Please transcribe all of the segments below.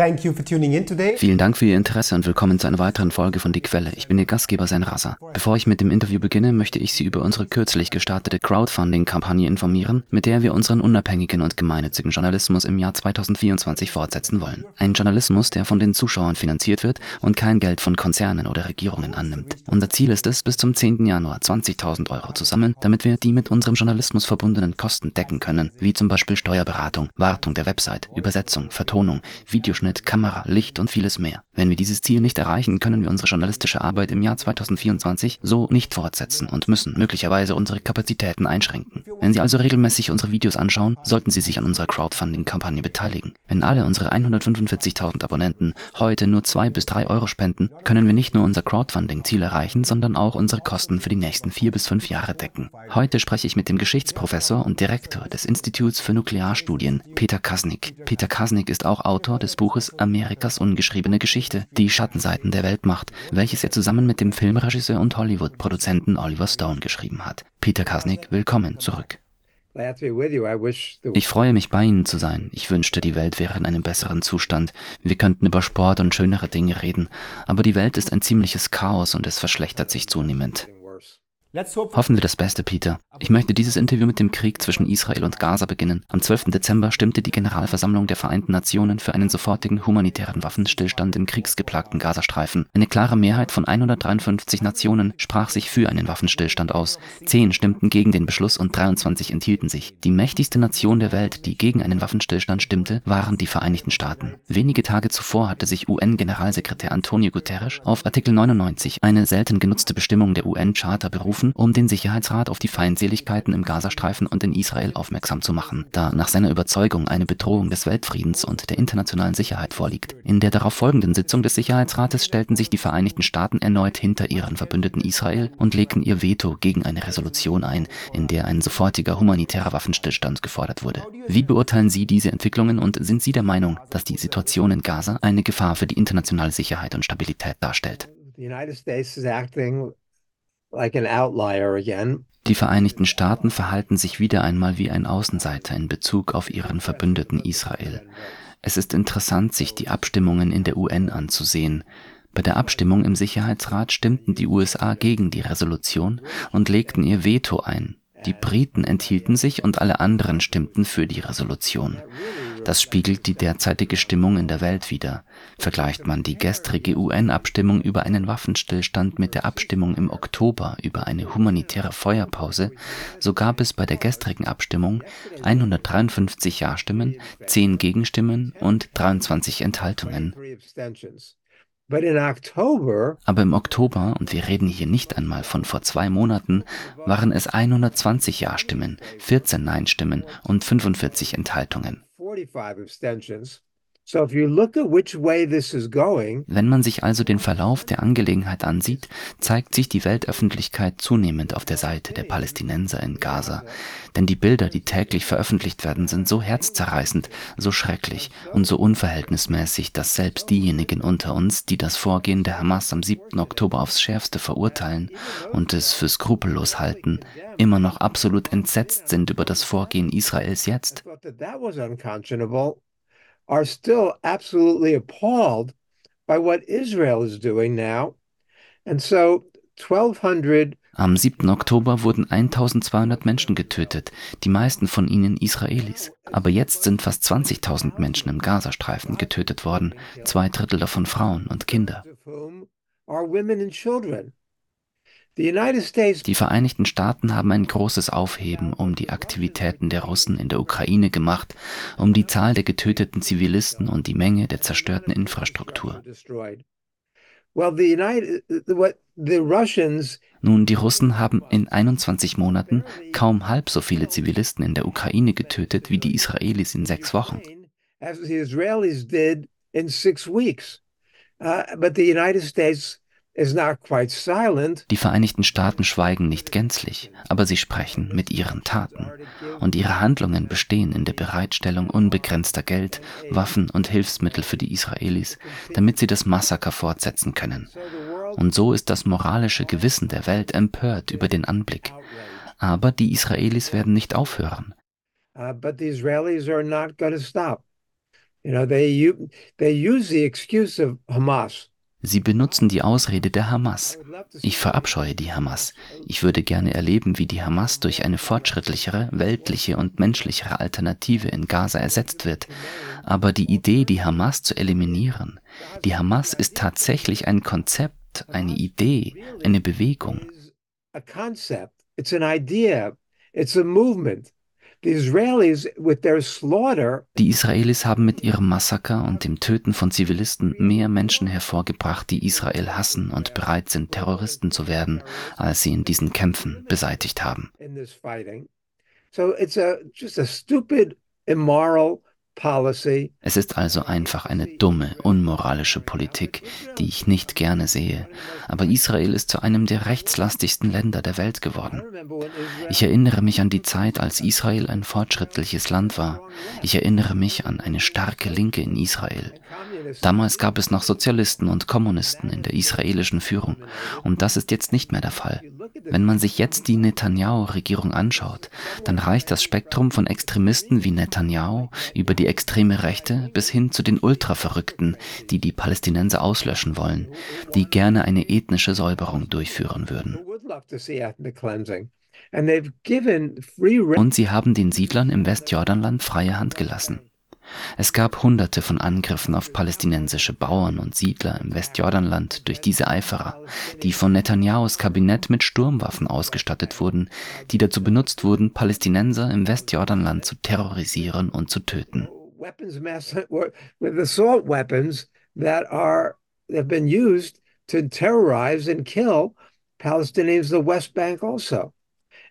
Thank you for tuning in today. Vielen Dank für Ihr Interesse und willkommen zu einer weiteren Folge von Die Quelle. Ich bin Ihr Gastgeber Sein Rasa. Bevor ich mit dem Interview beginne, möchte ich Sie über unsere kürzlich gestartete Crowdfunding-Kampagne informieren, mit der wir unseren unabhängigen und gemeinnützigen Journalismus im Jahr 2024 fortsetzen wollen. Ein Journalismus, der von den Zuschauern finanziert wird und kein Geld von Konzernen oder Regierungen annimmt. Unser Ziel ist es, bis zum 10. Januar 20.000 Euro zu sammeln, damit wir die mit unserem Journalismus verbundenen Kosten decken können, wie zum Beispiel Steuerberatung, Wartung der Website, Übersetzung, Vertonung, Videoschnitt, Schnitt, Kamera, Licht und vieles mehr. Wenn wir dieses Ziel nicht erreichen, können wir unsere journalistische Arbeit im Jahr 2024 so nicht fortsetzen und müssen möglicherweise unsere Kapazitäten einschränken. Wenn Sie also regelmäßig unsere Videos anschauen, sollten Sie sich an unserer Crowdfunding-Kampagne beteiligen. Wenn alle unsere 145.000 Abonnenten heute nur zwei bis drei Euro spenden, können wir nicht nur unser Crowdfunding-Ziel erreichen, sondern auch unsere Kosten für die nächsten vier bis fünf Jahre decken. Heute spreche ich mit dem Geschichtsprofessor und Direktor des Instituts für Nuklearstudien, Peter Kasnick. Peter Kasnick ist auch Autor des Buches Buches Amerikas ungeschriebene Geschichte, die Schattenseiten der Weltmacht, welches er zusammen mit dem Filmregisseur und Hollywood-Produzenten Oliver Stone geschrieben hat. Peter Kasnick, willkommen zurück. Ich freue mich, bei Ihnen zu sein. Ich wünschte, die Welt wäre in einem besseren Zustand. Wir könnten über Sport und schönere Dinge reden. Aber die Welt ist ein ziemliches Chaos und es verschlechtert sich zunehmend. Hoffen wir das Beste, Peter. Ich möchte dieses Interview mit dem Krieg zwischen Israel und Gaza beginnen. Am 12. Dezember stimmte die Generalversammlung der Vereinten Nationen für einen sofortigen humanitären Waffenstillstand im kriegsgeplagten Gazastreifen. Eine klare Mehrheit von 153 Nationen sprach sich für einen Waffenstillstand aus. Zehn stimmten gegen den Beschluss und 23 enthielten sich. Die mächtigste Nation der Welt, die gegen einen Waffenstillstand stimmte, waren die Vereinigten Staaten. Wenige Tage zuvor hatte sich UN-Generalsekretär Antonio Guterres auf Artikel 99, eine selten genutzte Bestimmung der UN-Charta, berufen berufen, um den Sicherheitsrat auf die Feindseligkeiten im Gazastreifen und in Israel aufmerksam zu machen, da nach seiner Überzeugung eine Bedrohung des Weltfriedens und der internationalen Sicherheit vorliegt. In der darauf folgenden Sitzung des Sicherheitsrates stellten sich die Vereinigten Staaten erneut hinter ihren Verbündeten Israel und legten ihr Veto gegen eine Resolution ein, in der ein sofortiger humanitärer Waffenstillstand gefordert wurde. Wie beurteilen Sie diese Entwicklungen und sind Sie der Meinung, dass die Situation in Gaza eine Gefahr für die internationale Sicherheit und Stabilität darstellt? The United States is acting die Vereinigten Staaten verhalten sich wieder einmal wie ein Außenseiter in Bezug auf ihren Verbündeten Israel. Es ist interessant, sich die Abstimmungen in der UN anzusehen. Bei der Abstimmung im Sicherheitsrat stimmten die USA gegen die Resolution und legten ihr Veto ein. Die Briten enthielten sich und alle anderen stimmten für die Resolution. Das spiegelt die derzeitige Stimmung in der Welt wider. Vergleicht man die gestrige UN-Abstimmung über einen Waffenstillstand mit der Abstimmung im Oktober über eine humanitäre Feuerpause, so gab es bei der gestrigen Abstimmung 153 Ja-Stimmen, 10 Gegenstimmen und 23 Enthaltungen. Aber im Oktober, und wir reden hier nicht einmal von vor zwei Monaten, waren es 120 Ja-Stimmen, 14 Nein-Stimmen und 45 Enthaltungen. 45 abstentions. Wenn man sich also den Verlauf der Angelegenheit ansieht, zeigt sich die Weltöffentlichkeit zunehmend auf der Seite der Palästinenser in Gaza. Denn die Bilder, die täglich veröffentlicht werden, sind so herzzerreißend, so schrecklich und so unverhältnismäßig, dass selbst diejenigen unter uns, die das Vorgehen der Hamas am 7. Oktober aufs schärfste verurteilen und es für skrupellos halten, immer noch absolut entsetzt sind über das Vorgehen Israels jetzt are still absolutely appalled by what Israel is doing now. And so 1200 am 7. Oktober wurden 1200 Menschen getötet, die meisten von ihnen Israelis. Aber jetzt sind fast 20.000 Menschen im Gazastreifen getötet worden, zwei Drittel davon Frauen und Kinder. Die Vereinigten Staaten haben ein großes Aufheben um die Aktivitäten der Russen in der Ukraine gemacht, um die Zahl der getöteten Zivilisten und die Menge der zerstörten Infrastruktur. Nun, die Russen haben in 21 Monaten kaum halb so viele Zivilisten in der Ukraine getötet wie die Israelis in sechs Wochen. Uh, but the United States die Vereinigten Staaten schweigen nicht gänzlich, aber sie sprechen mit ihren Taten. Und ihre Handlungen bestehen in der Bereitstellung unbegrenzter Geld, Waffen und Hilfsmittel für die Israelis, damit sie das Massaker fortsetzen können. Und so ist das moralische Gewissen der Welt empört über den Anblick. Aber die Israelis werden nicht aufhören. Uh, but the Israelis are not going to stop. You know, they, they use the excuse of Hamas. Sie benutzen die Ausrede der Hamas. Ich verabscheue die Hamas. Ich würde gerne erleben, wie die Hamas durch eine fortschrittlichere, weltliche und menschlichere Alternative in Gaza ersetzt wird. Aber die Idee, die Hamas zu eliminieren, die Hamas ist tatsächlich ein Konzept, eine Idee, eine Bewegung. It's an idea. It's a movement. Die Israelis haben mit ihrem Massaker und dem Töten von Zivilisten mehr Menschen hervorgebracht, die Israel hassen und bereit sind, Terroristen zu werden, als sie in diesen Kämpfen beseitigt haben. So it's a, just a stupid, immoral es ist also einfach eine dumme, unmoralische Politik, die ich nicht gerne sehe. Aber Israel ist zu einem der rechtslastigsten Länder der Welt geworden. Ich erinnere mich an die Zeit, als Israel ein fortschrittliches Land war. Ich erinnere mich an eine starke Linke in Israel. Damals gab es noch Sozialisten und Kommunisten in der israelischen Führung. Und das ist jetzt nicht mehr der Fall. Wenn man sich jetzt die Netanyahu-Regierung anschaut, dann reicht das Spektrum von Extremisten wie Netanyahu über die extreme Rechte bis hin zu den Ultraverrückten, die die Palästinenser auslöschen wollen, die gerne eine ethnische Säuberung durchführen würden. Und sie haben den Siedlern im Westjordanland freie Hand gelassen. Es gab hunderte von Angriffen auf palästinensische Bauern und Siedler im Westjordanland durch diese Eiferer, die von Netanyahus Kabinett mit Sturmwaffen ausgestattet wurden, die dazu benutzt wurden, Palästinenser im Westjordanland zu terrorisieren und zu töten. Palestinians in the West Bank also.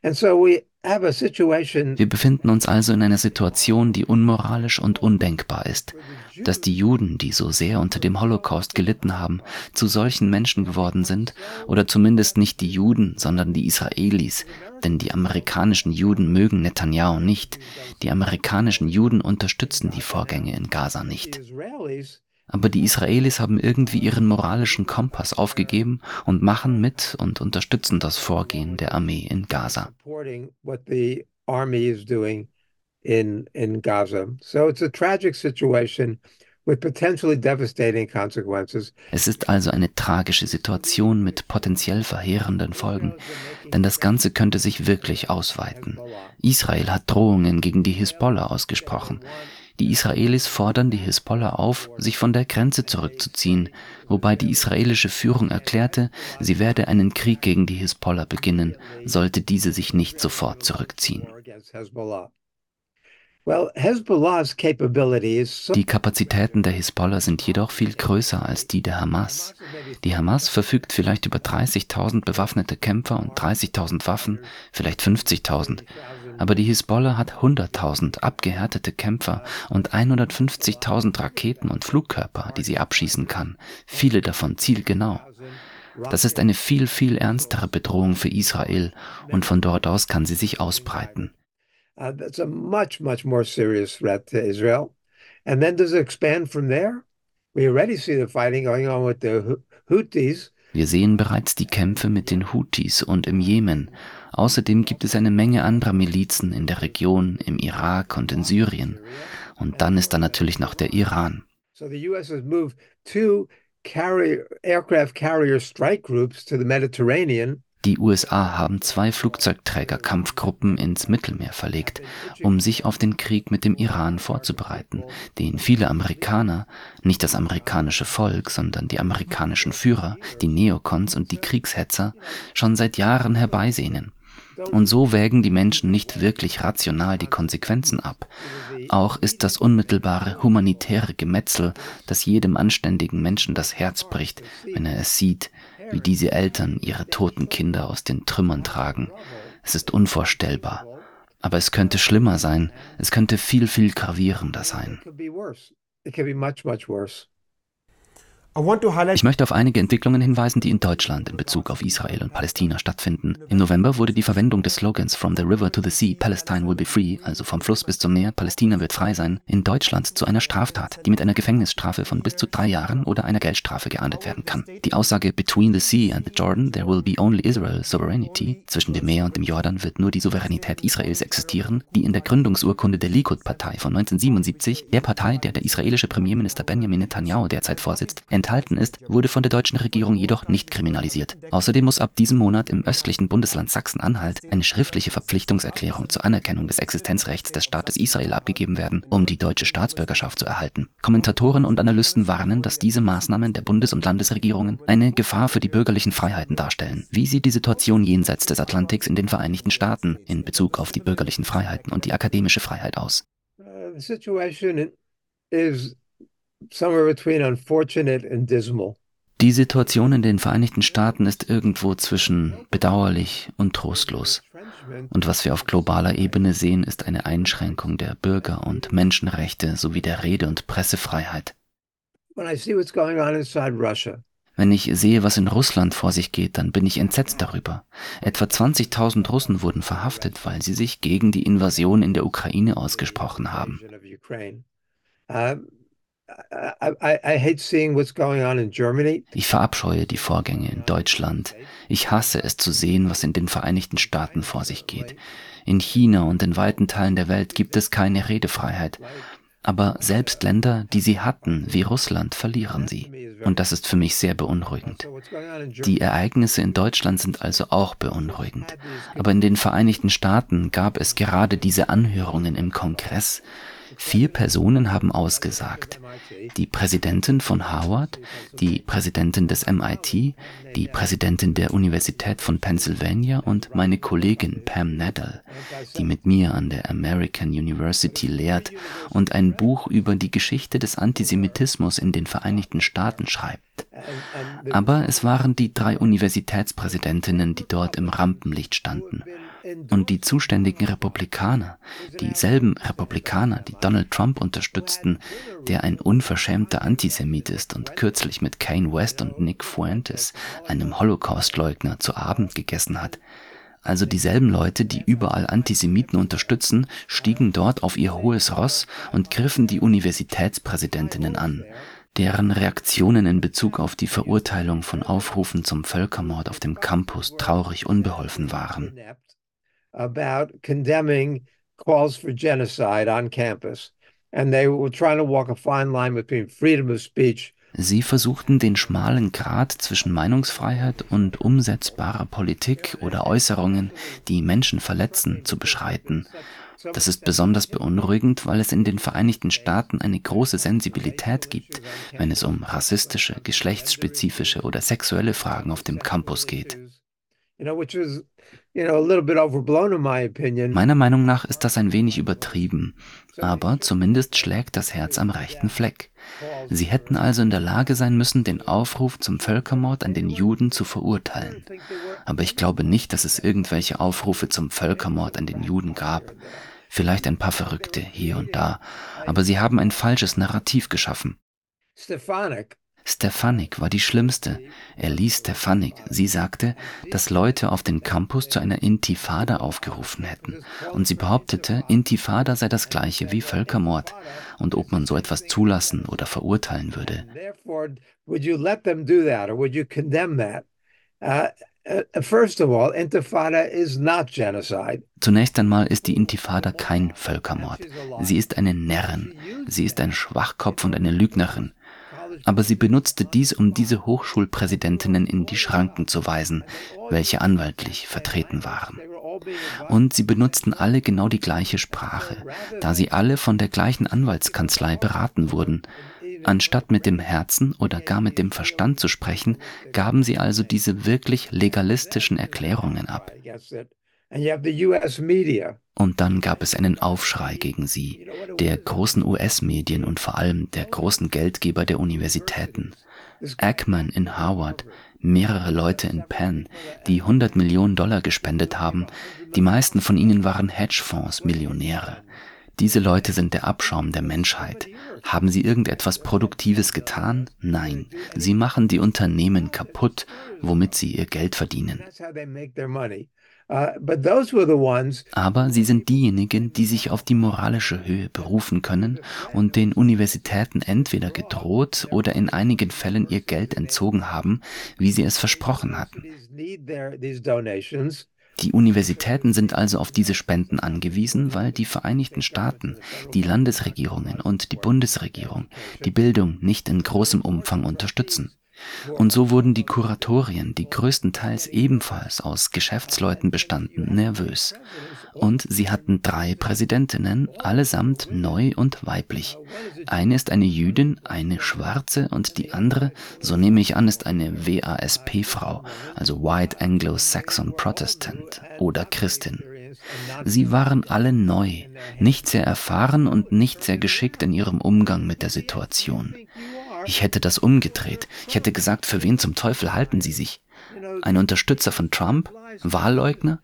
And so we wir befinden uns also in einer Situation, die unmoralisch und undenkbar ist. Dass die Juden, die so sehr unter dem Holocaust gelitten haben, zu solchen Menschen geworden sind, oder zumindest nicht die Juden, sondern die Israelis, denn die amerikanischen Juden mögen Netanyahu nicht, die amerikanischen Juden unterstützen die Vorgänge in Gaza nicht. Aber die Israelis haben irgendwie ihren moralischen Kompass aufgegeben und machen mit und unterstützen das Vorgehen der Armee in Gaza. In, in Gaza. So it's a tragic situation with potentially devastating consequences. Es ist also eine tragische Situation mit potenziell verheerenden Folgen, denn das Ganze könnte sich wirklich ausweiten. Israel hat Drohungen gegen die Hisbollah ausgesprochen. Die Israelis fordern die Hisbollah auf, sich von der Grenze zurückzuziehen, wobei die israelische Führung erklärte, sie werde einen Krieg gegen die Hisbollah beginnen, sollte diese sich nicht sofort zurückziehen. Die Kapazitäten der Hisbollah sind jedoch viel größer als die der Hamas. Die Hamas verfügt vielleicht über 30.000 bewaffnete Kämpfer und 30.000 Waffen, vielleicht 50.000 aber die Hisbollah hat 100.000 abgehärtete Kämpfer und 150.000 Raketen und Flugkörper, die sie abschießen kann, viele davon zielgenau. Das ist eine viel, viel ernstere Bedrohung für Israel und von dort aus kann sie sich ausbreiten. Uh, that's a much, much more serious threat to Israel. And then does it expand from there? We already see the fighting going on with the Houthis. Wir sehen bereits die Kämpfe mit den Houthis und im Jemen. Außerdem gibt es eine Menge anderer Milizen in der Region, im Irak und in Syrien. Und dann ist da natürlich noch der Iran. So the US has moved two carrier, aircraft carrier strike groups to the Mediterranean die USA haben zwei Flugzeugträgerkampfgruppen ins Mittelmeer verlegt, um sich auf den Krieg mit dem Iran vorzubereiten, den viele Amerikaner, nicht das amerikanische Volk, sondern die amerikanischen Führer, die Neokons und die Kriegshetzer, schon seit Jahren herbeisehnen. Und so wägen die Menschen nicht wirklich rational die Konsequenzen ab. Auch ist das unmittelbare humanitäre Gemetzel, das jedem anständigen Menschen das Herz bricht, wenn er es sieht, wie diese Eltern ihre toten Kinder aus den Trümmern tragen. Es ist unvorstellbar. Aber es könnte schlimmer sein. Es könnte viel, viel gravierender sein. Ich möchte auf einige Entwicklungen hinweisen, die in Deutschland in Bezug auf Israel und Palästina stattfinden. Im November wurde die Verwendung des Slogans From the River to the Sea, Palestine will be free, also vom Fluss bis zum Meer, Palästina wird frei sein, in Deutschland zu einer Straftat, die mit einer Gefängnisstrafe von bis zu drei Jahren oder einer Geldstrafe geahndet werden kann. Die Aussage Between the Sea and the Jordan there will be only Israel sovereignty, zwischen dem Meer und dem Jordan wird nur die Souveränität Israels existieren, die in der Gründungsurkunde der Likud-Partei von 1977, der Partei, der der israelische Premierminister Benjamin Netanyahu derzeit vorsitzt, enthalten ist, wurde von der deutschen Regierung jedoch nicht kriminalisiert. Außerdem muss ab diesem Monat im östlichen Bundesland Sachsen-Anhalt eine schriftliche Verpflichtungserklärung zur Anerkennung des Existenzrechts des Staates Israel abgegeben werden, um die deutsche Staatsbürgerschaft zu erhalten. Kommentatoren und Analysten warnen, dass diese Maßnahmen der Bundes- und Landesregierungen eine Gefahr für die bürgerlichen Freiheiten darstellen. Wie sieht die Situation jenseits des Atlantiks in den Vereinigten Staaten in Bezug auf die bürgerlichen Freiheiten und die akademische Freiheit aus? Uh, Die Situation in den Vereinigten Staaten ist irgendwo zwischen bedauerlich und trostlos. Und was wir auf globaler Ebene sehen, ist eine Einschränkung der Bürger- und Menschenrechte sowie der Rede- und Pressefreiheit. Wenn ich sehe, was in Russland vor sich geht, dann bin ich entsetzt darüber. Etwa 20.000 Russen wurden verhaftet, weil sie sich gegen die Invasion in der Ukraine ausgesprochen haben. Ich verabscheue die Vorgänge in Deutschland. Ich hasse es zu sehen, was in den Vereinigten Staaten vor sich geht. In China und in weiten Teilen der Welt gibt es keine Redefreiheit. Aber selbst Länder, die sie hatten, wie Russland, verlieren sie. Und das ist für mich sehr beunruhigend. Die Ereignisse in Deutschland sind also auch beunruhigend. Aber in den Vereinigten Staaten gab es gerade diese Anhörungen im Kongress, Vier Personen haben ausgesagt. Die Präsidentin von Harvard, die Präsidentin des MIT, die Präsidentin der Universität von Pennsylvania und meine Kollegin Pam Nadal, die mit mir an der American University lehrt und ein Buch über die Geschichte des Antisemitismus in den Vereinigten Staaten schreibt. Aber es waren die drei Universitätspräsidentinnen, die dort im Rampenlicht standen. Und die zuständigen Republikaner, dieselben Republikaner, die Donald Trump unterstützten, der ein unverschämter Antisemit ist und kürzlich mit Kane West und Nick Fuentes, einem Holocaustleugner, zu Abend gegessen hat, also dieselben Leute, die überall Antisemiten unterstützen, stiegen dort auf ihr hohes Ross und griffen die Universitätspräsidentinnen an, deren Reaktionen in Bezug auf die Verurteilung von Aufrufen zum Völkermord auf dem Campus traurig unbeholfen waren about condemning calls for genocide on campus. And they were trying to walk a fine line between freedom of speech Sie versuchten den schmalen Grat zwischen Meinungsfreiheit und umsetzbarer Politik oder Äußerungen, die Menschen verletzen, zu beschreiten. Das ist besonders beunruhigend, weil es in den Vereinigten Staaten eine große Sensibilität gibt, wenn es um rassistische, geschlechtsspezifische oder sexuelle Fragen auf dem Campus geht. Meiner Meinung nach ist das ein wenig übertrieben, aber zumindest schlägt das Herz am rechten Fleck. Sie hätten also in der Lage sein müssen, den Aufruf zum Völkermord an den Juden zu verurteilen. Aber ich glaube nicht, dass es irgendwelche Aufrufe zum Völkermord an den Juden gab. Vielleicht ein paar Verrückte hier und da, aber sie haben ein falsches Narrativ geschaffen. Stefanik Stefanik war die Schlimmste. Er ließ Stefanik. Sie sagte, dass Leute auf den Campus zu einer Intifada aufgerufen hätten. Und sie behauptete, Intifada sei das gleiche wie Völkermord. Und ob man so etwas zulassen oder verurteilen würde. Zunächst einmal ist die Intifada kein Völkermord. Sie ist eine Närrin. Sie ist ein Schwachkopf und eine Lügnerin aber sie benutzte dies, um diese Hochschulpräsidentinnen in die Schranken zu weisen, welche anwaltlich vertreten waren. Und sie benutzten alle genau die gleiche Sprache, da sie alle von der gleichen Anwaltskanzlei beraten wurden. Anstatt mit dem Herzen oder gar mit dem Verstand zu sprechen, gaben sie also diese wirklich legalistischen Erklärungen ab. Und dann gab es einen Aufschrei gegen sie, der großen US-Medien und vor allem der großen Geldgeber der Universitäten. Ackman in Harvard, mehrere Leute in Penn, die 100 Millionen Dollar gespendet haben, die meisten von ihnen waren Hedgefonds-Millionäre. Diese Leute sind der Abschaum der Menschheit. Haben sie irgendetwas Produktives getan? Nein. Sie machen die Unternehmen kaputt, womit sie ihr Geld verdienen. Aber sie sind diejenigen, die sich auf die moralische Höhe berufen können und den Universitäten entweder gedroht oder in einigen Fällen ihr Geld entzogen haben, wie sie es versprochen hatten. Die Universitäten sind also auf diese Spenden angewiesen, weil die Vereinigten Staaten, die Landesregierungen und die Bundesregierung die Bildung nicht in großem Umfang unterstützen. Und so wurden die Kuratorien, die größtenteils ebenfalls aus Geschäftsleuten bestanden, nervös. Und sie hatten drei Präsidentinnen, allesamt neu und weiblich. Eine ist eine Jüdin, eine Schwarze und die andere, so nehme ich an, ist eine WASP-Frau, also White Anglo-Saxon Protestant oder Christin. Sie waren alle neu, nicht sehr erfahren und nicht sehr geschickt in ihrem Umgang mit der Situation. Ich hätte das umgedreht. Ich hätte gesagt, für wen zum Teufel halten Sie sich? Ein Unterstützer von Trump? Wahlleugner?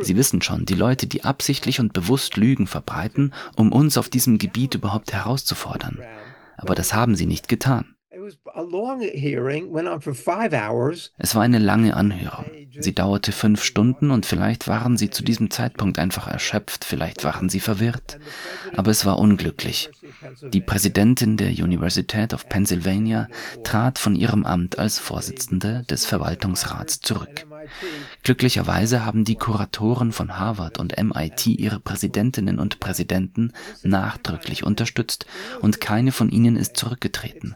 Sie wissen schon, die Leute, die absichtlich und bewusst Lügen verbreiten, um uns auf diesem Gebiet überhaupt herauszufordern. Aber das haben sie nicht getan. Es war eine lange Anhörung. Sie dauerte fünf Stunden und vielleicht waren sie zu diesem Zeitpunkt einfach erschöpft, vielleicht waren sie verwirrt. Aber es war unglücklich. Die Präsidentin der Universität of Pennsylvania trat von ihrem Amt als Vorsitzende des Verwaltungsrats zurück. Glücklicherweise haben die Kuratoren von Harvard und MIT ihre Präsidentinnen und Präsidenten nachdrücklich unterstützt und keine von ihnen ist zurückgetreten.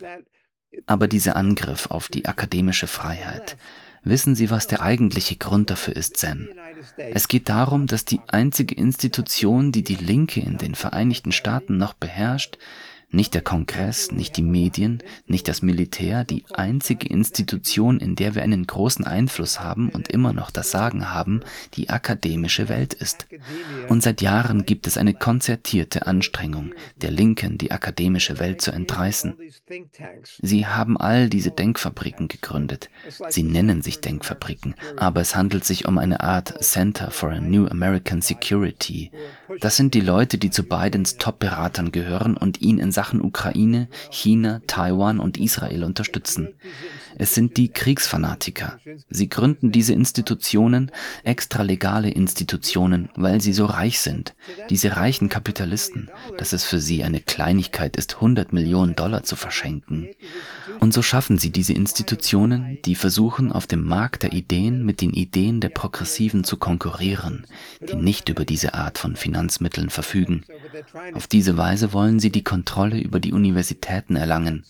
Aber dieser Angriff auf die akademische Freiheit, wissen Sie, was der eigentliche Grund dafür ist, Sam? Es geht darum, dass die einzige Institution, die die Linke in den Vereinigten Staaten noch beherrscht, nicht der Kongress, nicht die Medien, nicht das Militär, die einzige Institution, in der wir einen großen Einfluss haben und immer noch das Sagen haben, die akademische Welt ist. Und seit Jahren gibt es eine konzertierte Anstrengung, der Linken die akademische Welt zu entreißen. Sie haben all diese Denkfabriken gegründet. Sie nennen sich Denkfabriken, aber es handelt sich um eine Art Center for a New American Security. Das sind die Leute, die zu Bidens Top-Beratern gehören und ihn in Sachen Ukraine, China, Taiwan und Israel unterstützen. Es sind die Kriegsfanatiker. Sie gründen diese Institutionen, extralegale Institutionen, weil sie so reich sind. Diese reichen Kapitalisten, dass es für sie eine Kleinigkeit ist, 100 Millionen Dollar zu verschenken. Und so schaffen sie diese Institutionen, die versuchen, auf dem Markt der Ideen mit den Ideen der Progressiven zu konkurrieren, die nicht über diese Art von Finanzmitteln verfügen. Auf diese Weise wollen sie die Kontrolle über die Universitäten erlangen.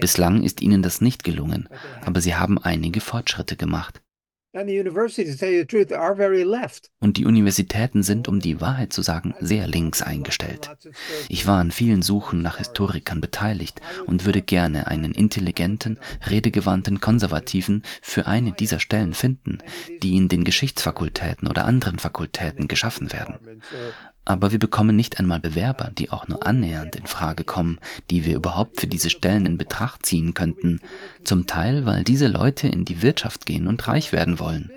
Bislang ist ihnen das nicht gelungen, aber sie haben einige Fortschritte gemacht. Und die Universitäten sind, um die Wahrheit zu sagen, sehr links eingestellt. Ich war an vielen Suchen nach Historikern beteiligt und würde gerne einen intelligenten, redegewandten Konservativen für eine dieser Stellen finden, die in den Geschichtsfakultäten oder anderen Fakultäten geschaffen werden. Aber wir bekommen nicht einmal Bewerber, die auch nur annähernd in Frage kommen, die wir überhaupt für diese Stellen in Betracht ziehen könnten. Zum Teil, weil diese Leute in die Wirtschaft gehen und reich werden wollen.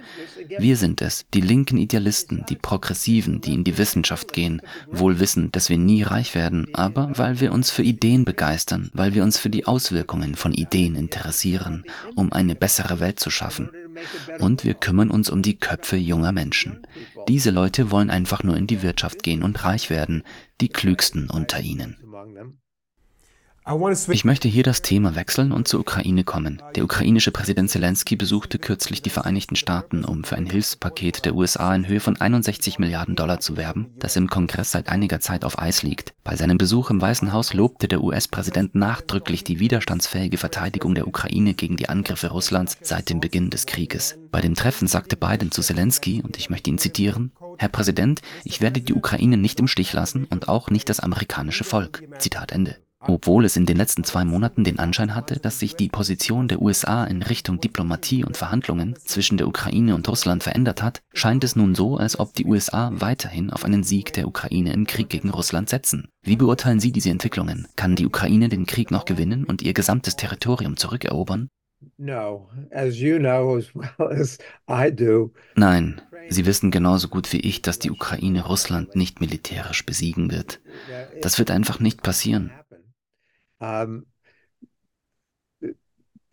Wir sind es, die linken Idealisten, die Progressiven, die in die Wissenschaft gehen, wohl wissen, dass wir nie reich werden, aber weil wir uns für Ideen begeistern, weil wir uns für die Auswirkungen von Ideen interessieren, um eine bessere Welt zu schaffen. Und wir kümmern uns um die Köpfe junger Menschen. Diese Leute wollen einfach nur in die Wirtschaft gehen und reich werden, die klügsten unter ihnen. Ich möchte hier das Thema wechseln und zur Ukraine kommen. Der ukrainische Präsident Zelensky besuchte kürzlich die Vereinigten Staaten, um für ein Hilfspaket der USA in Höhe von 61 Milliarden Dollar zu werben, das im Kongress seit einiger Zeit auf Eis liegt. Bei seinem Besuch im Weißen Haus lobte der US-Präsident nachdrücklich die widerstandsfähige Verteidigung der Ukraine gegen die Angriffe Russlands seit dem Beginn des Krieges. Bei dem Treffen sagte Biden zu Zelensky, und ich möchte ihn zitieren, Herr Präsident, ich werde die Ukraine nicht im Stich lassen und auch nicht das amerikanische Volk. Zitat Ende. Obwohl es in den letzten zwei Monaten den Anschein hatte, dass sich die Position der USA in Richtung Diplomatie und Verhandlungen zwischen der Ukraine und Russland verändert hat, scheint es nun so, als ob die USA weiterhin auf einen Sieg der Ukraine im Krieg gegen Russland setzen. Wie beurteilen Sie diese Entwicklungen? Kann die Ukraine den Krieg noch gewinnen und ihr gesamtes Territorium zurückerobern? Nein, Sie wissen genauso gut wie ich, dass die Ukraine Russland nicht militärisch besiegen wird. Das wird einfach nicht passieren.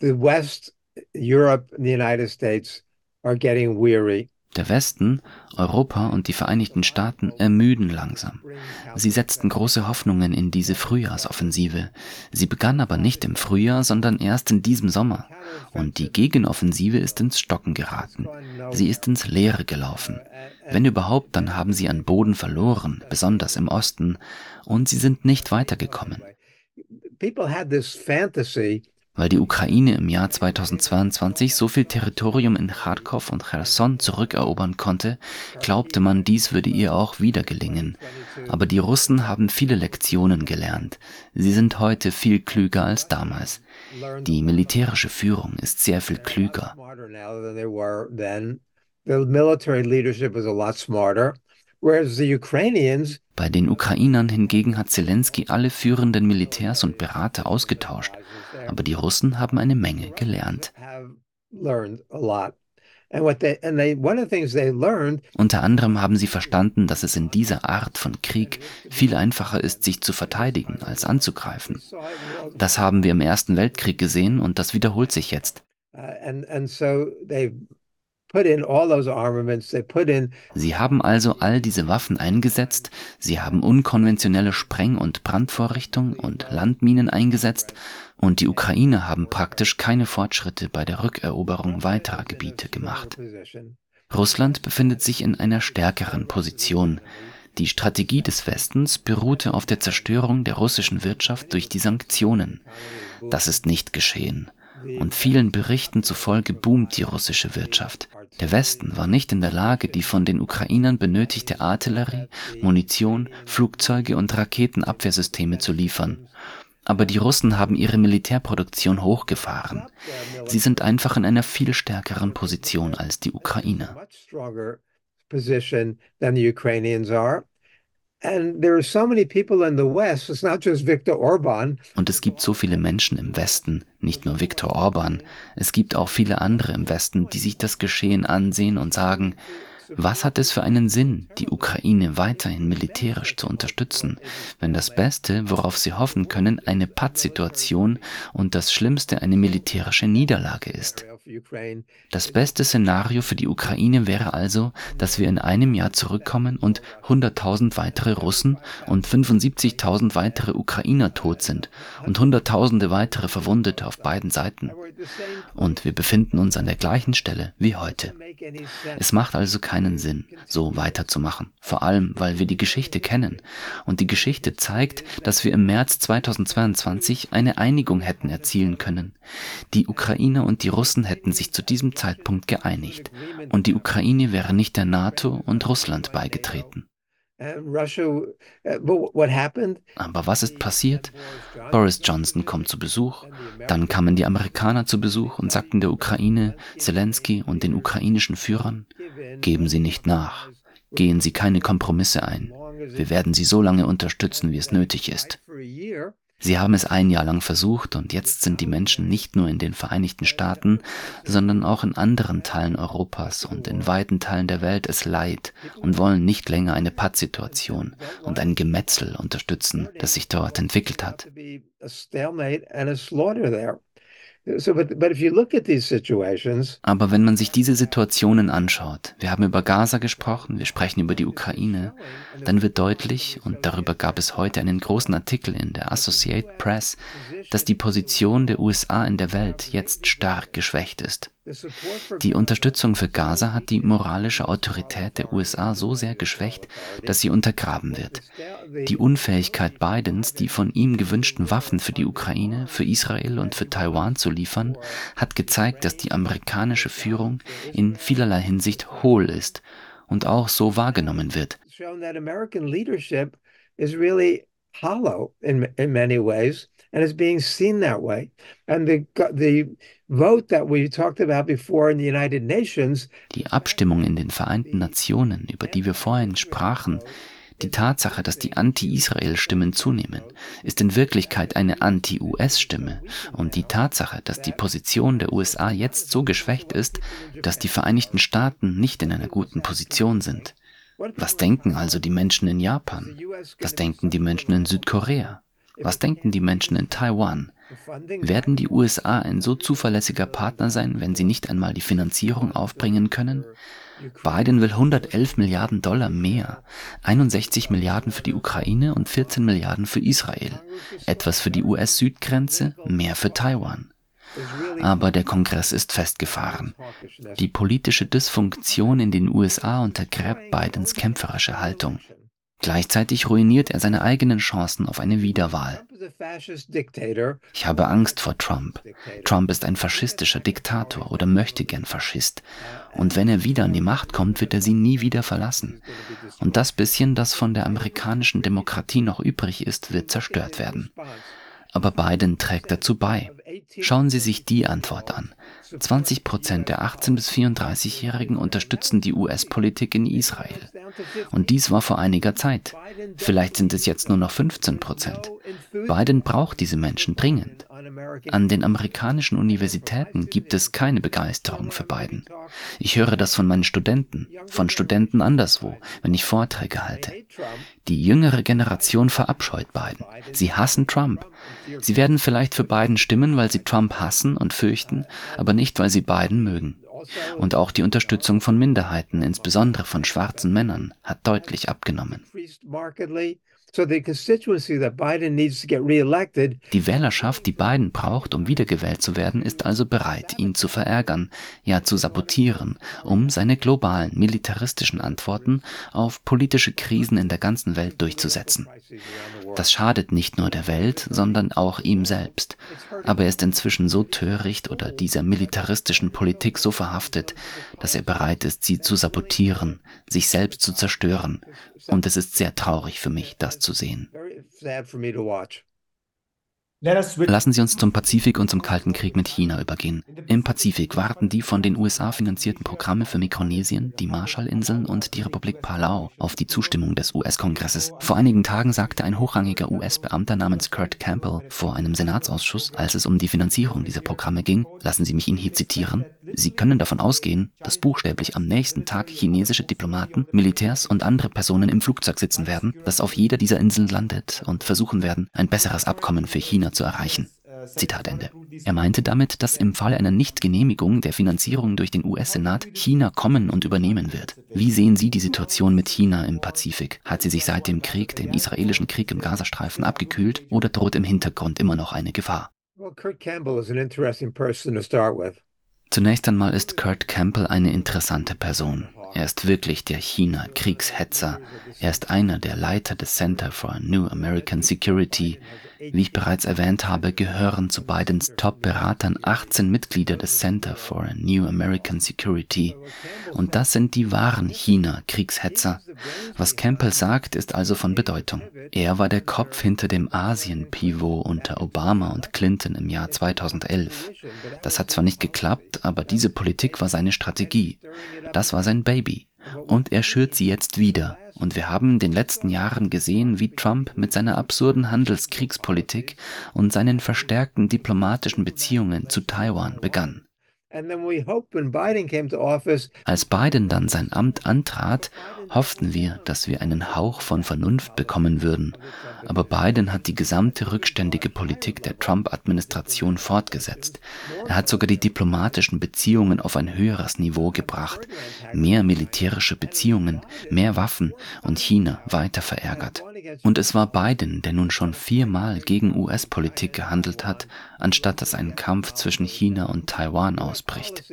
The West, Europe, and the United States are getting weary der Westen, Europa und die Vereinigten Staaten ermüden langsam. Sie setzten große Hoffnungen in diese Frühjahrsoffensive. Sie begann aber nicht im Frühjahr, sondern erst in diesem Sommer. Und die Gegenoffensive ist ins Stocken geraten. Sie ist ins Leere gelaufen. Wenn überhaupt, dann haben sie an Boden verloren, besonders im Osten, und sie sind nicht weitergekommen. Weil die Ukraine im Jahr 2022 so viel Territorium in Kharkov und Cherson zurückerobern konnte, glaubte man, dies würde ihr auch wieder gelingen. Aber die Russen haben viele Lektionen gelernt. Sie sind heute viel klüger als damals. Die militärische Führung ist sehr viel klüger. The military leadership is a lot smarter. Bei den Ukrainern hingegen hat Zelensky alle führenden Militärs und Berater ausgetauscht, aber die Russen haben eine Menge gelernt. Unter anderem haben sie verstanden, dass es in dieser Art von Krieg viel einfacher ist, sich zu verteidigen, als anzugreifen. Das haben wir im Ersten Weltkrieg gesehen und das wiederholt sich jetzt. Sie haben also all diese Waffen eingesetzt, sie haben unkonventionelle Spreng- und Brandvorrichtungen und Landminen eingesetzt, und die Ukrainer haben praktisch keine Fortschritte bei der Rückeroberung weiterer Gebiete gemacht. Russland befindet sich in einer stärkeren Position. Die Strategie des Westens beruhte auf der Zerstörung der russischen Wirtschaft durch die Sanktionen. Das ist nicht geschehen. Und vielen Berichten zufolge boomt die russische Wirtschaft. Der Westen war nicht in der Lage, die von den Ukrainern benötigte Artillerie, Munition, Flugzeuge und Raketenabwehrsysteme zu liefern. Aber die Russen haben ihre Militärproduktion hochgefahren. Sie sind einfach in einer viel stärkeren Position als die Ukrainer. Und es gibt so viele Menschen im Westen, nicht nur Viktor Orban, es gibt auch viele andere im Westen, die sich das Geschehen ansehen und sagen, was hat es für einen Sinn, die Ukraine weiterhin militärisch zu unterstützen, wenn das Beste, worauf sie hoffen können, eine Pattsituation und das Schlimmste eine militärische Niederlage ist? Das beste Szenario für die Ukraine wäre also, dass wir in einem Jahr zurückkommen und 100.000 weitere Russen und 75.000 weitere Ukrainer tot sind und Hunderttausende weitere Verwundete auf beiden Seiten. Und wir befinden uns an der gleichen Stelle wie heute. Es macht also keinen Sinn, so weiterzumachen, vor allem weil wir die Geschichte kennen. Und die Geschichte zeigt, dass wir im März 2022 eine Einigung hätten erzielen können. Die Ukrainer und die Russen hätten hätten sich zu diesem Zeitpunkt geeinigt und die Ukraine wäre nicht der NATO und Russland beigetreten. Aber was ist passiert? Boris Johnson kommt zu Besuch, dann kamen die Amerikaner zu Besuch und sagten der Ukraine, Zelensky und den ukrainischen Führern, geben Sie nicht nach, gehen Sie keine Kompromisse ein, wir werden Sie so lange unterstützen, wie es nötig ist. Sie haben es ein Jahr lang versucht und jetzt sind die Menschen nicht nur in den Vereinigten Staaten, sondern auch in anderen Teilen Europas und in weiten Teilen der Welt es leid und wollen nicht länger eine Pattsituation und ein Gemetzel unterstützen, das sich dort entwickelt hat. Aber wenn man sich diese Situationen anschaut, wir haben über Gaza gesprochen, wir sprechen über die Ukraine, dann wird deutlich, und darüber gab es heute einen großen Artikel in der Associated Press, dass die Position der USA in der Welt jetzt stark geschwächt ist. Die Unterstützung für Gaza hat die moralische Autorität der USA so sehr geschwächt, dass sie untergraben wird. Die Unfähigkeit Bidens, die von ihm gewünschten Waffen für die Ukraine, für Israel und für Taiwan zu liefern, hat gezeigt, dass die amerikanische Führung in vielerlei Hinsicht hohl ist und auch so wahrgenommen wird. hollow in, in many ways and is being seen that way. And the, the vote that we talked about before in the United Nations. Die Abstimmung in den Vereinten Nationen, über die wir vorhin sprachen, Die Tatsache, dass die Anti-Israel-Stimmen zunehmen, ist in Wirklichkeit eine Anti-US-Stimme. Und die Tatsache, dass die Position der USA jetzt so geschwächt ist, dass die Vereinigten Staaten nicht in einer guten Position sind. Was denken also die Menschen in Japan? Was denken die Menschen in Südkorea? Was denken die Menschen in Taiwan? Werden die USA ein so zuverlässiger Partner sein, wenn sie nicht einmal die Finanzierung aufbringen können? Biden will 111 Milliarden Dollar mehr, 61 Milliarden für die Ukraine und 14 Milliarden für Israel, etwas für die US-Südgrenze, mehr für Taiwan. Aber der Kongress ist festgefahren. Die politische Dysfunktion in den USA untergräbt Bidens kämpferische Haltung. Gleichzeitig ruiniert er seine eigenen Chancen auf eine Wiederwahl. Ich habe Angst vor Trump. Trump ist ein faschistischer Diktator oder möchte gern Faschist. Und wenn er wieder an die Macht kommt, wird er sie nie wieder verlassen. Und das bisschen, das von der amerikanischen Demokratie noch übrig ist, wird zerstört werden. Aber Biden trägt dazu bei. Schauen Sie sich die Antwort an. 20 Prozent der 18- bis 34-Jährigen unterstützen die US-Politik in Israel. Und dies war vor einiger Zeit. Vielleicht sind es jetzt nur noch 15 Prozent. Biden braucht diese Menschen dringend. An den amerikanischen Universitäten gibt es keine Begeisterung für Biden. Ich höre das von meinen Studenten, von Studenten anderswo, wenn ich Vorträge halte. Die jüngere Generation verabscheut Biden. Sie hassen Trump. Sie werden vielleicht für Biden stimmen, weil sie Trump hassen und fürchten, aber nicht, weil sie Biden mögen. Und auch die Unterstützung von Minderheiten, insbesondere von schwarzen Männern, hat deutlich abgenommen. Die Wählerschaft, die Biden braucht, um wiedergewählt zu werden, ist also bereit, ihn zu verärgern, ja zu sabotieren, um seine globalen militaristischen Antworten auf politische Krisen in der ganzen Welt durchzusetzen. Das schadet nicht nur der Welt, sondern auch ihm selbst. Aber er ist inzwischen so töricht oder dieser militaristischen Politik so verhaftet, dass er bereit ist, sie zu sabotieren, sich selbst zu zerstören. Und es ist sehr traurig für mich, das zu sehen. Lassen Sie uns zum Pazifik und zum Kalten Krieg mit China übergehen. Im Pazifik warten die von den USA finanzierten Programme für Mikronesien, die Marshallinseln und die Republik Palau auf die Zustimmung des US-Kongresses. Vor einigen Tagen sagte ein hochrangiger US-Beamter namens Kurt Campbell vor einem Senatsausschuss, als es um die Finanzierung dieser Programme ging, lassen Sie mich ihn hier zitieren, Sie können davon ausgehen, dass buchstäblich am nächsten Tag chinesische Diplomaten, Militärs und andere Personen im Flugzeug sitzen werden, das auf jeder dieser Inseln landet und versuchen werden, ein besseres Abkommen für China zu erreichen. Zitat Ende. Er meinte damit, dass im Falle einer Nichtgenehmigung der Finanzierung durch den US-Senat China kommen und übernehmen wird. Wie sehen Sie die Situation mit China im Pazifik? Hat sie sich seit dem Krieg, dem israelischen Krieg im Gazastreifen, abgekühlt oder droht im Hintergrund immer noch eine Gefahr? Zunächst einmal ist Kurt Campbell eine interessante Person. Er ist wirklich der China-Kriegshetzer. Er ist einer der Leiter des Center for New American Security. Wie ich bereits erwähnt habe, gehören zu Bidens Top-Beratern 18 Mitglieder des Center for New American Security. Und das sind die wahren China-Kriegshetzer. Was Campbell sagt, ist also von Bedeutung. Er war der Kopf hinter dem Asien-Pivot unter Obama und Clinton im Jahr 2011. Das hat zwar nicht geklappt, aber diese Politik war seine Strategie. Das war sein Baby. Und er schürt sie jetzt wieder. Und wir haben in den letzten Jahren gesehen, wie Trump mit seiner absurden Handelskriegspolitik und seinen verstärkten diplomatischen Beziehungen zu Taiwan begann. Als Biden dann sein Amt antrat, hofften wir, dass wir einen Hauch von Vernunft bekommen würden. Aber Biden hat die gesamte rückständige Politik der Trump-Administration fortgesetzt. Er hat sogar die diplomatischen Beziehungen auf ein höheres Niveau gebracht, mehr militärische Beziehungen, mehr Waffen und China weiter verärgert. Und es war Biden, der nun schon viermal gegen US-Politik gehandelt hat, anstatt dass ein Kampf zwischen China und Taiwan ausbricht.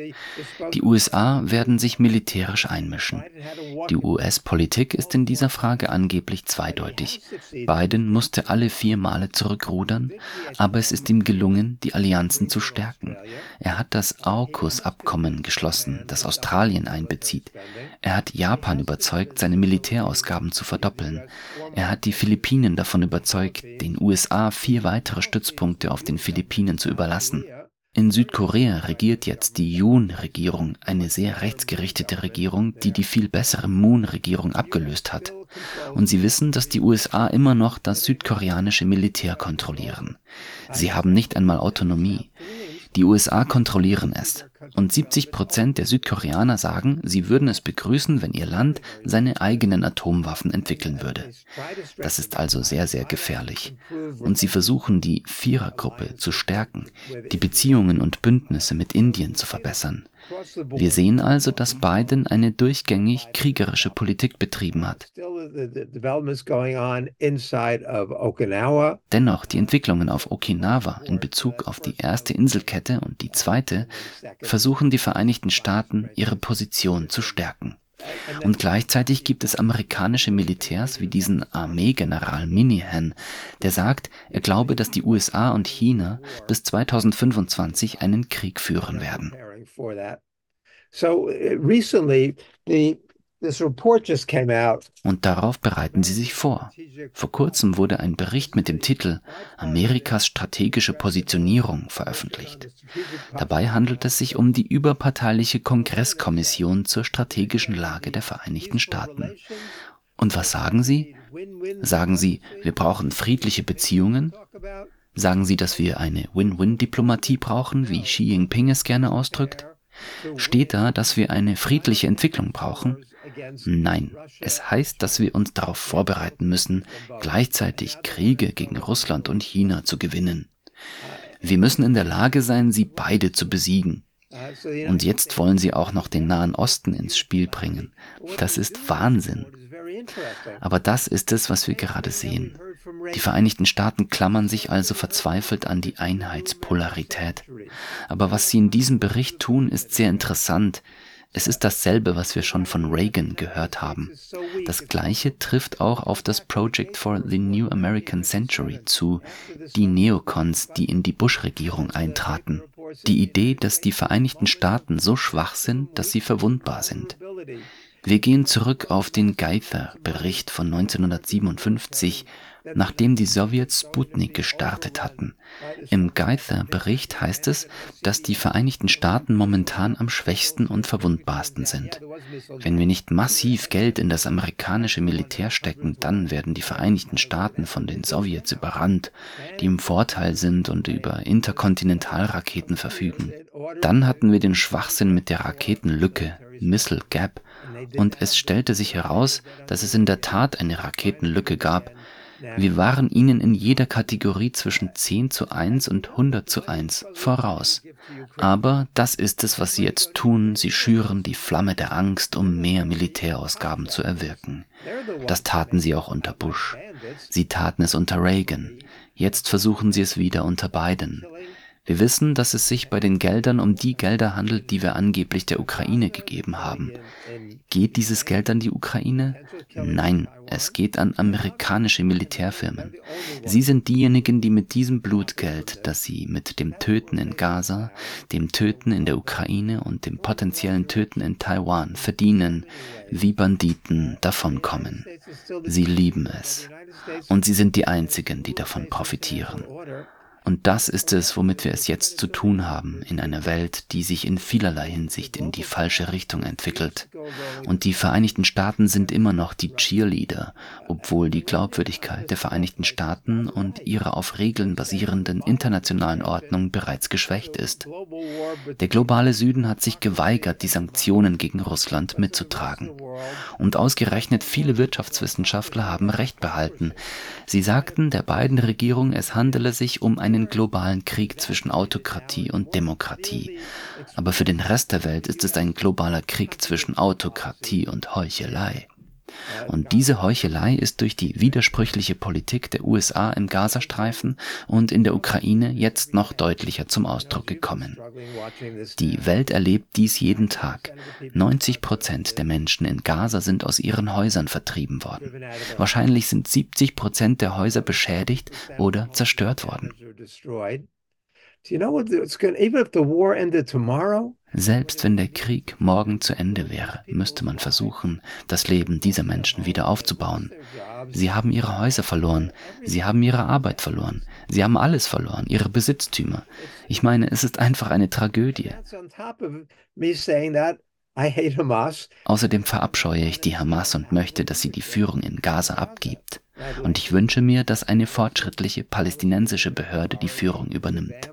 Die USA werden sich militärisch einmischen. Die US-Politik ist in dieser Frage angeblich zweideutig. Biden musste alle vier Male zurückrudern, aber es ist ihm gelungen, die Allianzen zu stärken. Er hat das AUKUS-Abkommen geschlossen, das Australien einbezieht. Er hat Japan überzeugt, seine Militärausgaben zu verdoppeln. Er hat die Philippinen davon überzeugt, den USA vier weitere Stützpunkte auf den Philippinen zu überlassen. In Südkorea regiert jetzt die Yoon-Regierung, eine sehr rechtsgerichtete Regierung, die die viel bessere Moon-Regierung abgelöst hat. Und sie wissen, dass die USA immer noch das südkoreanische Militär kontrollieren. Sie haben nicht einmal Autonomie. Die USA kontrollieren es. Und 70 Prozent der Südkoreaner sagen, sie würden es begrüßen, wenn ihr Land seine eigenen Atomwaffen entwickeln würde. Das ist also sehr, sehr gefährlich. Und sie versuchen, die Vierergruppe zu stärken, die Beziehungen und Bündnisse mit Indien zu verbessern. Wir sehen also, dass Biden eine durchgängig kriegerische Politik betrieben hat. Dennoch, die Entwicklungen auf Okinawa in Bezug auf die erste Inselkette und die zweite versuchen die Vereinigten Staaten, ihre Position zu stärken. Und gleichzeitig gibt es amerikanische Militärs wie diesen Armeegeneral Minihan, der sagt, er glaube, dass die USA und China bis 2025 einen Krieg führen werden. So uh, recently the und darauf bereiten sie sich vor. Vor kurzem wurde ein Bericht mit dem Titel Amerikas strategische Positionierung veröffentlicht. Dabei handelt es sich um die überparteiliche Kongresskommission zur strategischen Lage der Vereinigten Staaten. Und was sagen sie? Sagen sie, wir brauchen friedliche Beziehungen? Sagen sie, dass wir eine Win-Win-Diplomatie brauchen, wie Xi Jinping es gerne ausdrückt? Steht da, dass wir eine friedliche Entwicklung brauchen? Nein, es heißt, dass wir uns darauf vorbereiten müssen, gleichzeitig Kriege gegen Russland und China zu gewinnen. Wir müssen in der Lage sein, sie beide zu besiegen. Und jetzt wollen sie auch noch den Nahen Osten ins Spiel bringen. Das ist Wahnsinn. Aber das ist es, was wir gerade sehen. Die Vereinigten Staaten klammern sich also verzweifelt an die Einheitspolarität. Aber was sie in diesem Bericht tun, ist sehr interessant. Es ist dasselbe, was wir schon von Reagan gehört haben. Das gleiche trifft auch auf das Project for the New American Century zu, die Neocons, die in die Bush-Regierung eintraten. Die Idee, dass die Vereinigten Staaten so schwach sind, dass sie verwundbar sind. Wir gehen zurück auf den Geither-Bericht von 1957, nachdem die Sowjets Sputnik gestartet hatten. Im Geither-Bericht heißt es, dass die Vereinigten Staaten momentan am schwächsten und verwundbarsten sind. Wenn wir nicht massiv Geld in das amerikanische Militär stecken, dann werden die Vereinigten Staaten von den Sowjets überrannt, die im Vorteil sind und über Interkontinentalraketen verfügen. Dann hatten wir den Schwachsinn mit der Raketenlücke, Missile Gap, und es stellte sich heraus, dass es in der Tat eine Raketenlücke gab, wir waren ihnen in jeder Kategorie zwischen 10 zu 1 und 100 zu 1 voraus. Aber das ist es, was sie jetzt tun. Sie schüren die Flamme der Angst, um mehr Militärausgaben zu erwirken. Das taten sie auch unter Bush. Sie taten es unter Reagan. Jetzt versuchen sie es wieder unter Biden. Wir wissen, dass es sich bei den Geldern um die Gelder handelt, die wir angeblich der Ukraine gegeben haben. Geht dieses Geld an die Ukraine? Nein, es geht an amerikanische Militärfirmen. Sie sind diejenigen, die mit diesem Blutgeld, das sie mit dem Töten in Gaza, dem Töten in der Ukraine und dem potenziellen Töten in Taiwan verdienen, wie Banditen davonkommen. Sie lieben es. Und sie sind die Einzigen, die davon profitieren. Und das ist es, womit wir es jetzt zu tun haben, in einer Welt, die sich in vielerlei Hinsicht in die falsche Richtung entwickelt. Und die Vereinigten Staaten sind immer noch die Cheerleader, obwohl die Glaubwürdigkeit der Vereinigten Staaten und ihrer auf Regeln basierenden internationalen Ordnung bereits geschwächt ist. Der globale Süden hat sich geweigert, die Sanktionen gegen Russland mitzutragen. Und ausgerechnet viele Wirtschaftswissenschaftler haben Recht behalten. Sie sagten der beiden Regierung, es handele sich um eine einen globalen Krieg zwischen Autokratie und Demokratie. Aber für den Rest der Welt ist es ein globaler Krieg zwischen Autokratie und Heuchelei. Und diese Heuchelei ist durch die widersprüchliche Politik der USA im Gazastreifen und in der Ukraine jetzt noch deutlicher zum Ausdruck gekommen. Die Welt erlebt dies jeden Tag. 90 Prozent der Menschen in Gaza sind aus ihren Häusern vertrieben worden. Wahrscheinlich sind 70 Prozent der Häuser beschädigt oder zerstört worden. Selbst wenn der Krieg morgen zu Ende wäre, müsste man versuchen, das Leben dieser Menschen wieder aufzubauen. Sie haben ihre Häuser verloren, sie haben ihre Arbeit verloren, sie haben alles verloren, ihre Besitztümer. Ich meine, es ist einfach eine Tragödie. Außerdem verabscheue ich die Hamas und möchte, dass sie die Führung in Gaza abgibt. Und ich wünsche mir, dass eine fortschrittliche palästinensische Behörde die Führung übernimmt.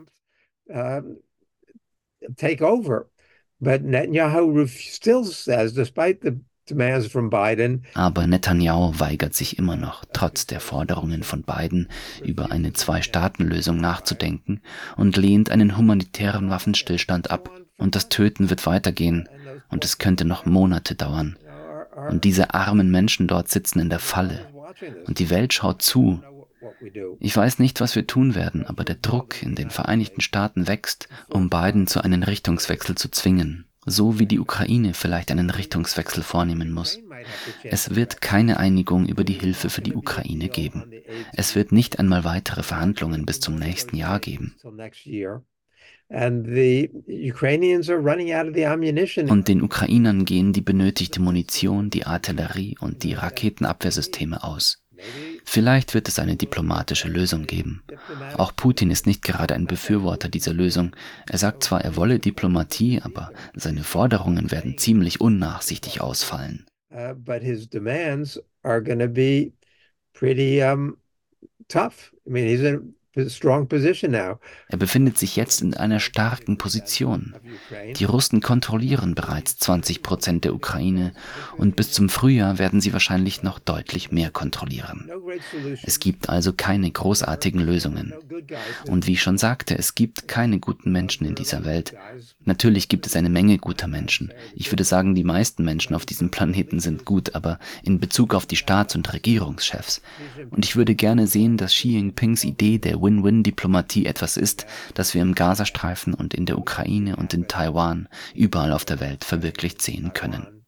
Take over. But Netanyahu still says, despite the aber Netanyahu weigert sich immer noch, trotz der Forderungen von Biden, über eine Zwei-Staaten-Lösung nachzudenken und lehnt einen humanitären Waffenstillstand ab. Und das Töten wird weitergehen und es könnte noch Monate dauern. Und diese armen Menschen dort sitzen in der Falle und die Welt schaut zu. Ich weiß nicht, was wir tun werden, aber der Druck in den Vereinigten Staaten wächst, um Biden zu einem Richtungswechsel zu zwingen so wie die Ukraine vielleicht einen Richtungswechsel vornehmen muss. Es wird keine Einigung über die Hilfe für die Ukraine geben. Es wird nicht einmal weitere Verhandlungen bis zum nächsten Jahr geben. Und den Ukrainern gehen die benötigte Munition, die Artillerie und die Raketenabwehrsysteme aus. Vielleicht wird es eine diplomatische Lösung geben. Auch Putin ist nicht gerade ein Befürworter dieser Lösung. Er sagt zwar, er wolle Diplomatie, aber seine Forderungen werden ziemlich unnachsichtig ausfallen. Uh, er befindet sich jetzt in einer starken Position. Die Russen kontrollieren bereits 20 Prozent der Ukraine und bis zum Frühjahr werden sie wahrscheinlich noch deutlich mehr kontrollieren. Es gibt also keine großartigen Lösungen. Und wie ich schon sagte, es gibt keine guten Menschen in dieser Welt. Natürlich gibt es eine Menge guter Menschen. Ich würde sagen, die meisten Menschen auf diesem Planeten sind gut, aber in Bezug auf die Staats- und Regierungschefs. Und ich würde gerne sehen, dass Xi Jinpings Idee der Win-Win-Diplomatie etwas ist, das wir im Gazastreifen und in der Ukraine und in Taiwan überall auf der Welt verwirklicht sehen können.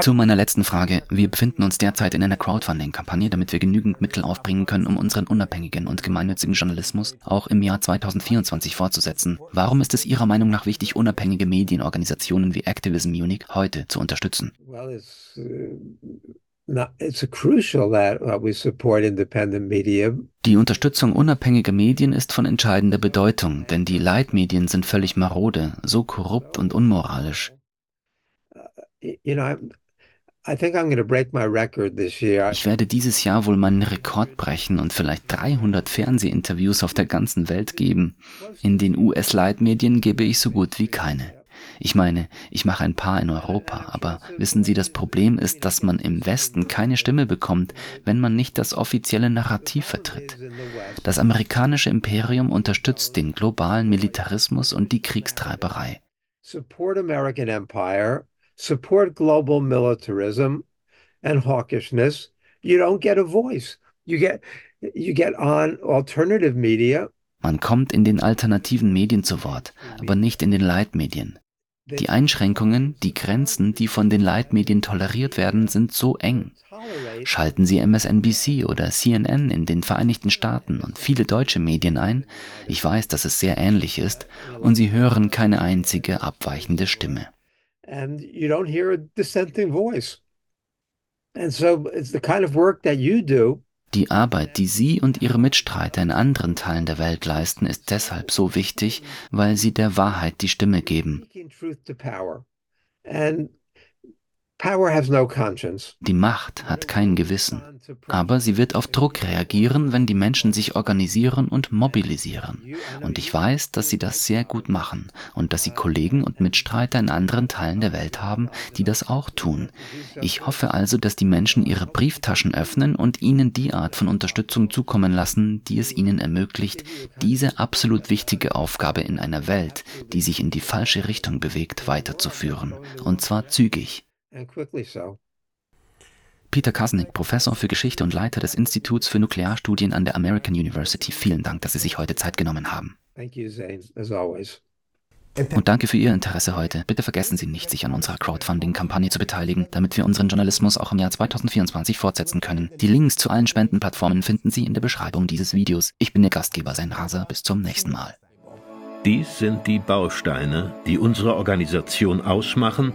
Zu meiner letzten Frage. Wir befinden uns derzeit in einer Crowdfunding-Kampagne, damit wir genügend Mittel aufbringen können, um unseren unabhängigen und gemeinnützigen Journalismus auch im Jahr 2024 fortzusetzen. Warum ist es Ihrer Meinung nach wichtig, unabhängige Medienorganisationen wie Activism Munich heute zu unterstützen? Well, die Unterstützung unabhängiger Medien ist von entscheidender Bedeutung, denn die Leitmedien sind völlig marode, so korrupt und unmoralisch. Ich werde dieses Jahr wohl meinen Rekord brechen und vielleicht 300 Fernsehinterviews auf der ganzen Welt geben. In den US-Leitmedien gebe ich so gut wie keine. Ich meine, ich mache ein paar in Europa, aber wissen Sie, das Problem ist, dass man im Westen keine Stimme bekommt, wenn man nicht das offizielle Narrativ vertritt. Das amerikanische Imperium unterstützt den globalen Militarismus und die Kriegstreiberei. Support American Empire, support global militarism and hawkishness. You don't get a voice. You get you get on alternative media man kommt in den alternativen Medien zu Wort, aber nicht in den Leitmedien. Die Einschränkungen, die Grenzen, die von den Leitmedien toleriert werden, sind so eng. Schalten Sie MSNBC oder CNN in den Vereinigten Staaten und viele deutsche Medien ein, ich weiß, dass es sehr ähnlich ist, und Sie hören keine einzige abweichende Stimme. And so it's the kind of work that you do die Arbeit, die Sie und Ihre Mitstreiter in anderen Teilen der Welt leisten, ist deshalb so wichtig, weil Sie der Wahrheit die Stimme geben. Die Macht hat kein Gewissen, aber sie wird auf Druck reagieren, wenn die Menschen sich organisieren und mobilisieren. Und ich weiß, dass sie das sehr gut machen und dass sie Kollegen und Mitstreiter in anderen Teilen der Welt haben, die das auch tun. Ich hoffe also, dass die Menschen ihre Brieftaschen öffnen und ihnen die Art von Unterstützung zukommen lassen, die es ihnen ermöglicht, diese absolut wichtige Aufgabe in einer Welt, die sich in die falsche Richtung bewegt, weiterzuführen. Und zwar zügig. Peter Kasnick, Professor für Geschichte und Leiter des Instituts für Nuklearstudien an der American University. Vielen Dank, dass Sie sich heute Zeit genommen haben. Und danke für Ihr Interesse heute. Bitte vergessen Sie nicht, sich an unserer Crowdfunding-Kampagne zu beteiligen, damit wir unseren Journalismus auch im Jahr 2024 fortsetzen können. Die Links zu allen Spendenplattformen finden Sie in der Beschreibung dieses Videos. Ich bin Ihr Gastgeber, sein Raser. Bis zum nächsten Mal. Dies sind die Bausteine, die unsere Organisation ausmachen